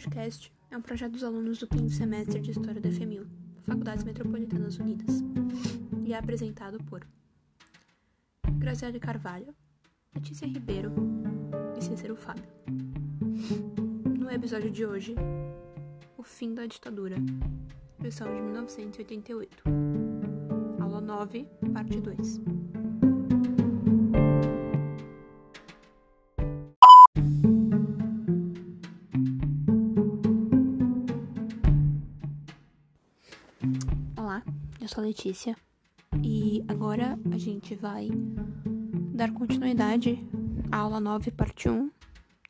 podcast é um projeto dos alunos do quinto semestre de História da FEMIL, Faculdades Metropolitanas Unidas, e é apresentado por Graziele Carvalho, Letícia Ribeiro e Cícero Fábio. No episódio de hoje, O Fim da Ditadura, versão de 1988. Aula 9, parte 2. Sou a Letícia e agora a gente vai dar continuidade à aula 9, parte 1,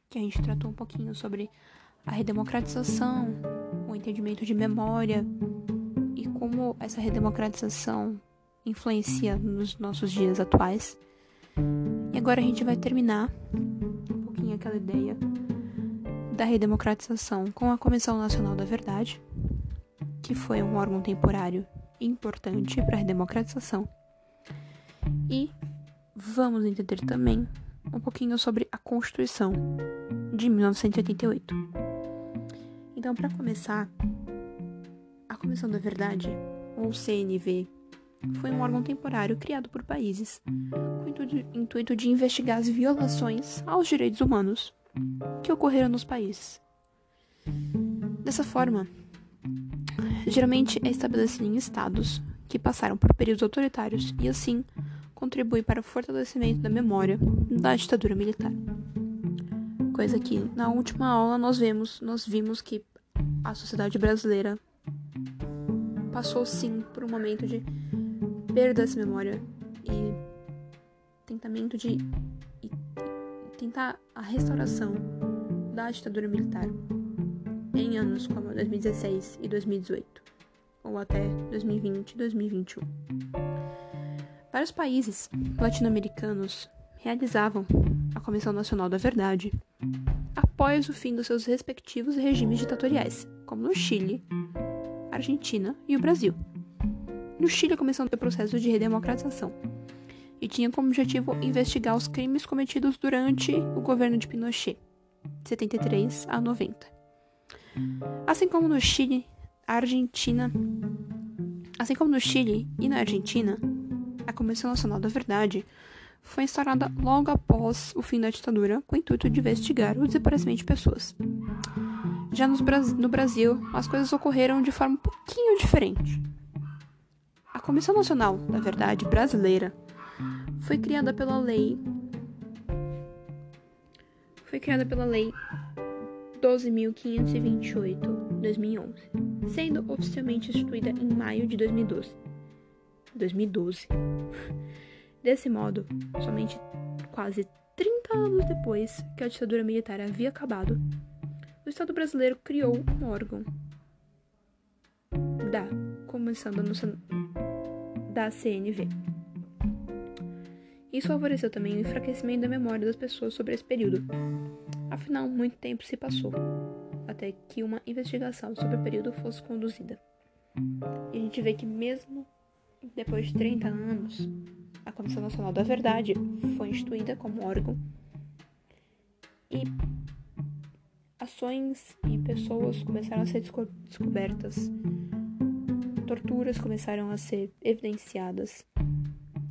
que a gente tratou um pouquinho sobre a redemocratização, o entendimento de memória e como essa redemocratização influencia nos nossos dias atuais. E agora a gente vai terminar um pouquinho aquela ideia da redemocratização com a Comissão Nacional da Verdade, que foi um órgão temporário importante para a redemocratização. E vamos entender também um pouquinho sobre a Constituição de 1988. Então, para começar, a Comissão da Verdade, ou CNV, foi um órgão temporário criado por países com o intuito de investigar as violações aos direitos humanos que ocorreram nos países. Dessa forma, geralmente é estabelecido em estados que passaram por períodos autoritários e, assim, contribui para o fortalecimento da memória da ditadura militar. Coisa que na última aula nós vemos, nós vimos que a sociedade brasileira passou sim por um momento de perda dessa memória e tentamento de e, tentar a restauração da ditadura militar em anos como 2016 e 2018, ou até 2020 e 2021. Vários países latino-americanos realizavam a Comissão Nacional da Verdade após o fim dos seus respectivos regimes ditatoriais, como no Chile, Argentina e o Brasil. No Chile começou o processo de redemocratização e tinha como objetivo investigar os crimes cometidos durante o governo de Pinochet, 73 a 90. Assim como no Chile, Argentina, assim como no Chile e na Argentina, a Comissão Nacional da Verdade foi instaurada logo após o fim da ditadura com o intuito de investigar o desaparecimento de pessoas. Já no Brasil, as coisas ocorreram de forma um pouquinho diferente. A Comissão Nacional da Verdade brasileira foi criada pela lei foi criada pela lei 12.528-2011, sendo oficialmente instituída em maio de 2012. 2012. Desse modo, somente quase 30 anos depois que a ditadura militar havia acabado, o Estado brasileiro criou um órgão da Comissão da, da CNV. Isso favoreceu também o enfraquecimento da memória das pessoas sobre esse período, Afinal, muito tempo se passou até que uma investigação sobre o período fosse conduzida. E a gente vê que, mesmo depois de 30 anos, a Comissão Nacional da Verdade foi instituída como órgão e ações e pessoas começaram a ser desco descobertas, torturas começaram a ser evidenciadas,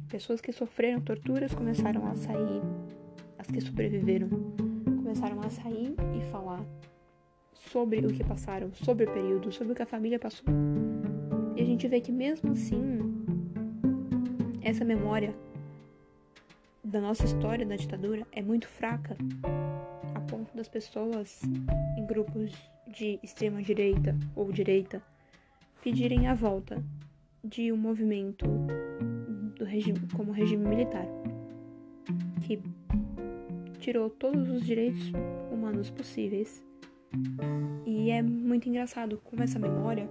pessoas que sofreram torturas começaram a sair, as que sobreviveram começaram a sair e falar sobre o que passaram, sobre o período, sobre o que a família passou. E a gente vê que mesmo assim, essa memória da nossa história da ditadura é muito fraca, a ponto das pessoas em grupos de extrema direita ou direita pedirem a volta de um movimento do regime como regime militar tirou todos os direitos humanos possíveis. E é muito engraçado como essa memória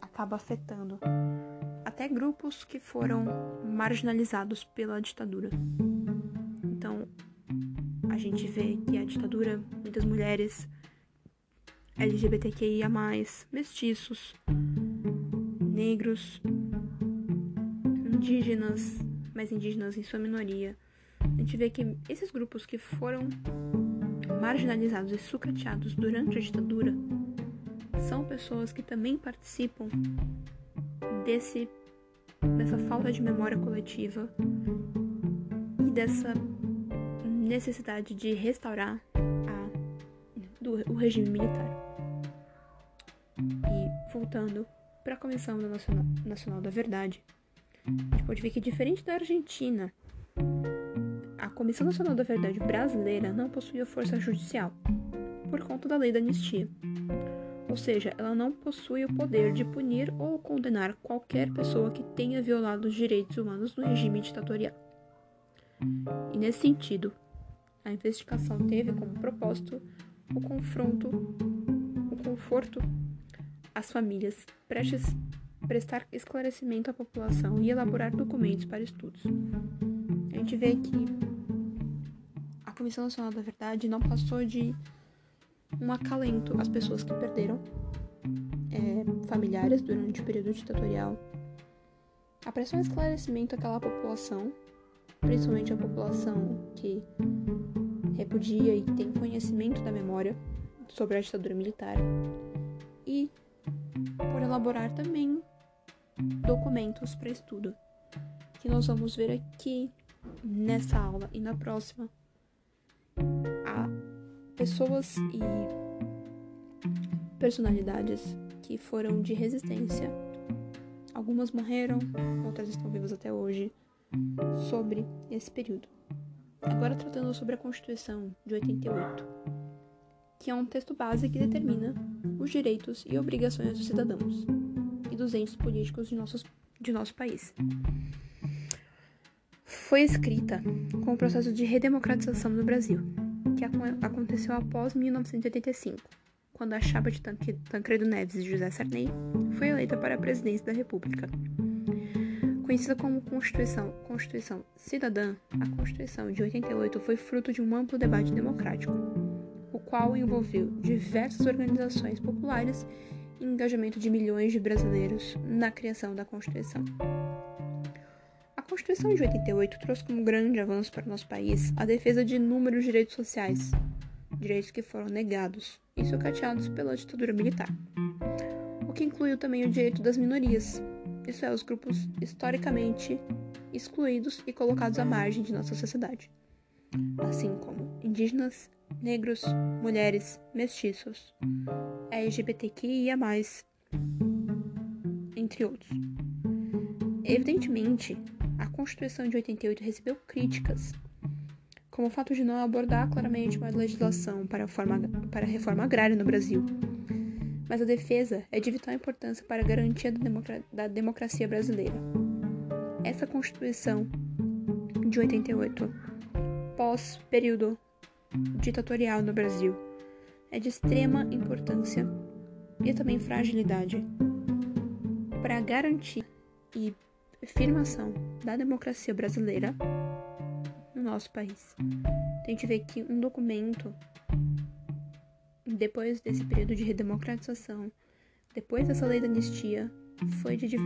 acaba afetando até grupos que foram marginalizados pela ditadura. Então, a gente vê que a ditadura, muitas mulheres LGBTQIA, mestiços, negros, indígenas, mas indígenas em sua minoria, gente vê que esses grupos que foram marginalizados e sucateados durante a ditadura são pessoas que também participam desse dessa falta de memória coletiva e dessa necessidade de restaurar a, do, o regime militar. E voltando para a Comissão Nacional, Nacional da Verdade, a gente pode ver que diferente da Argentina, Comissão Nacional da Verdade brasileira não possuía força judicial por conta da lei da anistia. Ou seja, ela não possui o poder de punir ou condenar qualquer pessoa que tenha violado os direitos humanos no regime ditatorial. E nesse sentido, a investigação teve como propósito o confronto, o conforto às famílias prestes prestar esclarecimento à população e elaborar documentos para estudos. A gente vê que Comissão Nacional da Verdade não passou de um acalento às pessoas que perderam é, familiares durante o período ditatorial. A pressão esclarecimento àquela população, principalmente a população que repudia e tem conhecimento da memória sobre a ditadura militar, e por elaborar também documentos para estudo, que nós vamos ver aqui nessa aula e na próxima. Há pessoas e personalidades que foram de resistência. Algumas morreram, outras estão vivas até hoje, sobre esse período. Agora tratando sobre a Constituição de 88, que é um texto base que determina os direitos e obrigações dos cidadãos e dos entes políticos de, nossos, de nosso país. Foi escrita com o processo de redemocratização no Brasil, que aconteceu após 1985, quando a chapa de Tancredo Neves e José Sarney foi eleita para a presidência da República. Conhecida como Constituição, Constituição Cidadã, a Constituição de 88 foi fruto de um amplo debate democrático, o qual envolveu diversas organizações populares e engajamento de milhões de brasileiros na criação da Constituição. Constituição de 88 trouxe como grande avanço para o nosso país a defesa de inúmeros direitos sociais, direitos que foram negados e sucateados pela ditadura militar, o que incluiu também o direito das minorias, isso é, os grupos historicamente excluídos e colocados à margem de nossa sociedade, assim como indígenas, negros, mulheres, mestiços, LGBTQIA, entre outros. Evidentemente, a Constituição de 88 recebeu críticas, como o fato de não abordar claramente uma legislação para a, forma, para a reforma agrária no Brasil mas a defesa é de vital importância para a garantia da democracia brasileira. Essa Constituição de 88, pós-período ditatorial no Brasil, é de extrema importância e também fragilidade para a garantia e afirmação da democracia brasileira no nosso país. A gente vê que um documento depois desse período de redemocratização, depois dessa lei da anistia, foi de, de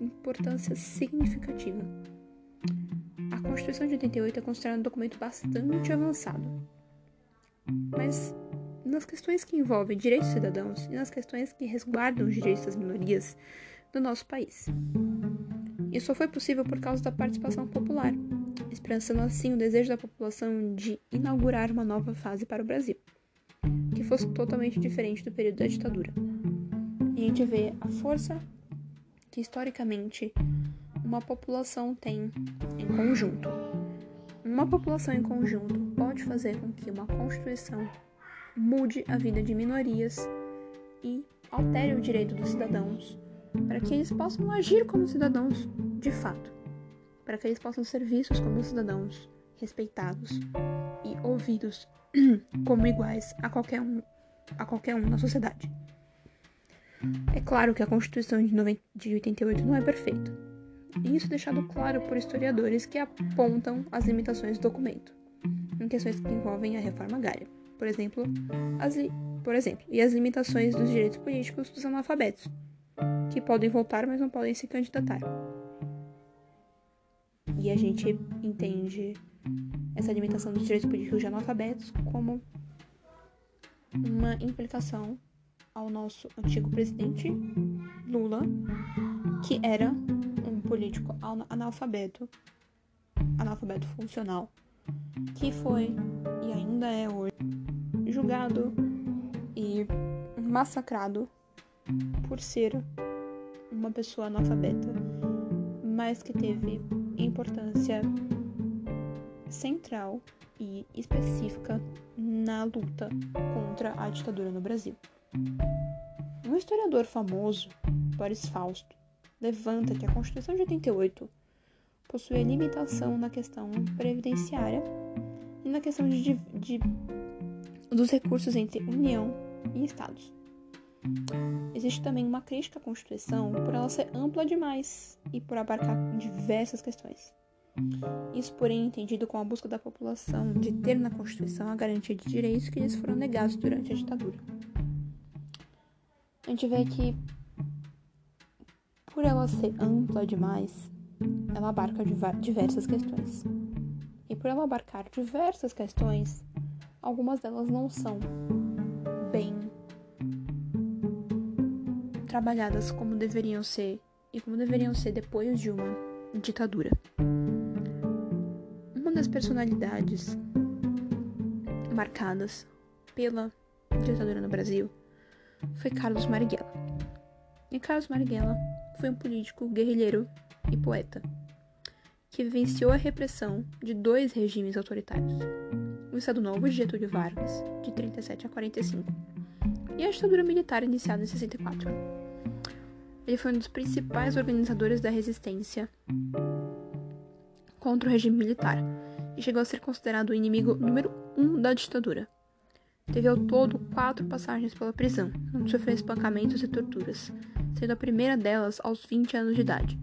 importância significativa. A Constituição de 88 é considerada um documento bastante avançado, mas nas questões que envolvem direitos cidadãos e nas questões que resguardam os direitos das minorias do nosso país. Isso só foi possível por causa da participação popular, expressando assim o desejo da população de inaugurar uma nova fase para o Brasil que fosse totalmente diferente do período da ditadura. E a gente vê a força que historicamente uma população tem em conjunto. Uma população em conjunto pode fazer com que uma constituição mude a vida de minorias e altere o direito dos cidadãos para que eles possam agir como cidadãos de fato, para que eles possam ser vistos como cidadãos respeitados e ouvidos como iguais a qualquer um, a qualquer um na sociedade. É claro que a Constituição de, 90, de 88 não é perfeita, e isso é deixado claro por historiadores que apontam as limitações do documento, em questões que envolvem a reforma agrária, por exemplo, as, por exemplo, e as limitações dos direitos políticos dos analfabetos, que podem votar, mas não podem se candidatar. E a gente entende essa limitação dos direitos políticos de analfabetos como uma implicação ao nosso antigo presidente Lula, que era um político analfabeto, analfabeto funcional, que foi e ainda é hoje julgado e massacrado por ser uma pessoa analfabeta, mas que teve importância central e específica na luta contra a ditadura no Brasil. Um historiador famoso, Boris Fausto, levanta que a Constituição de 88 possui limitação na questão previdenciária e na questão de, de, dos recursos entre União e Estados. Existe também uma crítica à Constituição por ela ser ampla demais e por abarcar diversas questões. Isso, porém, entendido como a busca da população de ter na Constituição a garantia de direitos que lhes foram negados durante a ditadura. A gente vê que, por ela ser ampla demais, ela abarca diversas questões. E por ela abarcar diversas questões, algumas delas não são trabalhadas como deveriam ser e como deveriam ser depois de uma ditadura das personalidades marcadas pela ditadura no Brasil foi Carlos Marighella. E Carlos Marighella foi um político guerrilheiro e poeta que vivenciou a repressão de dois regimes autoritários: o Estado Novo de Getúlio Vargas, de 37 a 45, e a ditadura militar iniciada em 64. Ele foi um dos principais organizadores da resistência contra o regime militar e chegou a ser considerado o inimigo número um da ditadura. Teve ao todo quatro passagens pela prisão, onde sofreu espancamentos e torturas, sendo a primeira delas aos 20 anos de idade.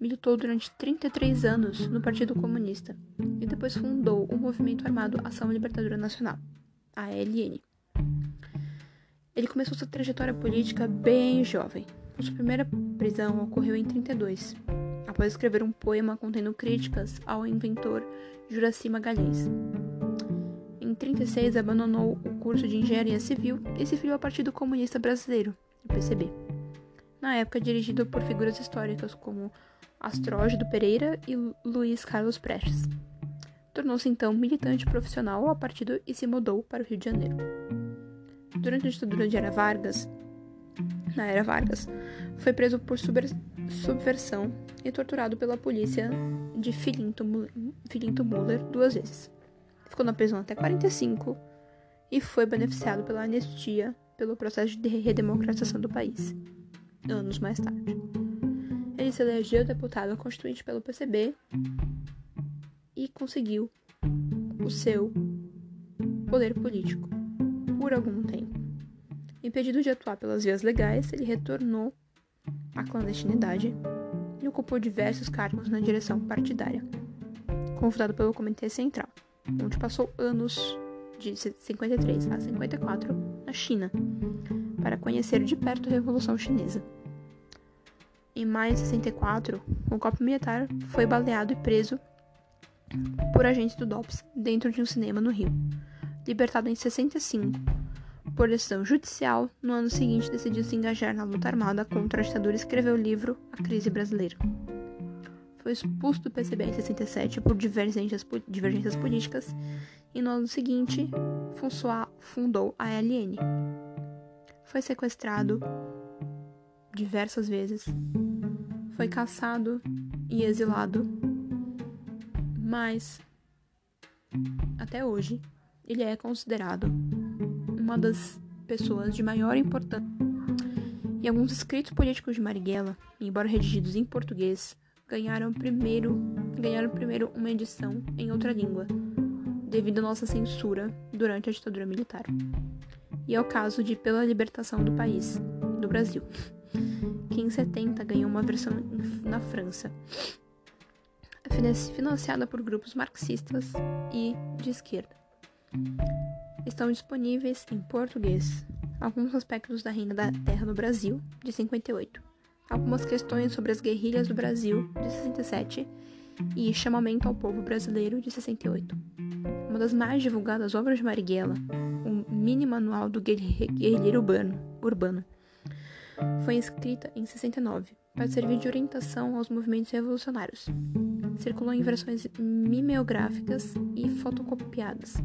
Militou durante 33 anos no Partido Comunista e depois fundou o Movimento Armado Ação Libertadora Nacional, a ALN. Ele começou sua trajetória política bem jovem. Sua primeira prisão ocorreu em 32, após escrever um poema contendo críticas ao inventor Juraci Magalhães. Em 36, abandonou o curso de engenharia civil e se filiou ao Partido Comunista Brasileiro, o PCB. Na época, dirigido por figuras históricas como Astrógido Pereira e Luiz Carlos Prestes. Tornou-se então militante profissional ao partido e se mudou para o Rio de Janeiro. Durante a ditadura de Era Vargas, na era Vargas, foi preso por subversão e torturado pela polícia de Filinto, Filinto Muller duas vezes. Ficou na prisão até 45 e foi beneficiado pela anistia pelo processo de redemocratização do país, anos mais tarde. Ele se elegeu deputado constituinte pelo PCB e conseguiu o seu poder político por algum tempo. Impedido de atuar pelas vias legais, ele retornou à clandestinidade e ocupou diversos cargos na direção partidária, convidado pelo Comitê Central, onde passou anos de 53 a 54 na China, para conhecer de perto a Revolução Chinesa. Em maio de 64, o golpe militar foi baleado e preso por agentes do DOPS dentro de um cinema no Rio. Libertado em 65, por decisão judicial, no ano seguinte decidiu se engajar na luta armada contra a ditadura e escreveu o livro A Crise Brasileira. Foi expulso do PCB em 67 por divergências, divergências políticas e no ano seguinte fundou a ALN. Foi sequestrado diversas vezes, foi caçado e exilado, mas até hoje ele é considerado uma das pessoas de maior importância. E alguns escritos políticos de Marighella, embora redigidos em português, ganharam primeiro, ganharam primeiro uma edição em outra língua, devido à nossa censura durante a ditadura militar. E é o caso de Pela Libertação do País, do Brasil, que em 70 ganhou uma versão na França, financiada por grupos marxistas e de esquerda estão disponíveis em português alguns aspectos da Reina da Terra no Brasil, de 58, algumas questões sobre as guerrilhas do Brasil, de 67, e Chamamento ao Povo Brasileiro, de 68. Uma das mais divulgadas obras de Marighella, o mini manual do guerrilheiro urbano, urbano, foi escrita em 69 para servir de orientação aos movimentos revolucionários. Circulou em versões mimeográficas e fotocopiadas,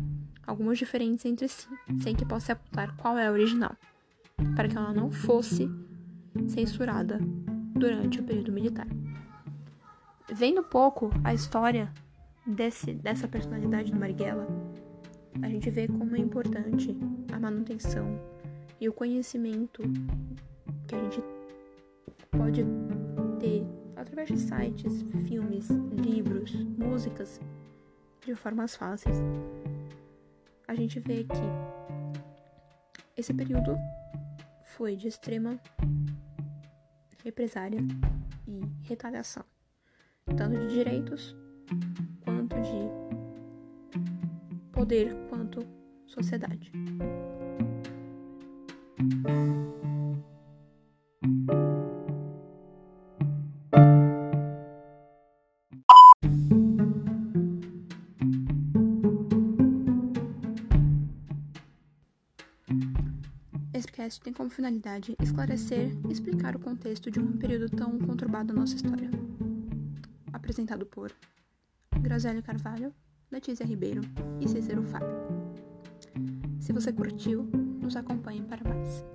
algumas diferentes entre si, sem que possa apontar qual é a original, para que ela não fosse censurada durante o período militar. Vendo pouco a história desse, dessa personalidade do Marighella, a gente vê como é importante a manutenção e o conhecimento que a gente pode ter através de sites, filmes, livros, músicas, de formas fáceis. A gente vê que esse período foi de extrema represária e retaliação, tanto de direitos quanto de poder quanto sociedade. Podcast tem como finalidade esclarecer e explicar o contexto de um período tão conturbado da nossa história. Apresentado por Graziele Carvalho, Letícia Ribeiro e Cícero Fábio. Se você curtiu, nos acompanhe para mais.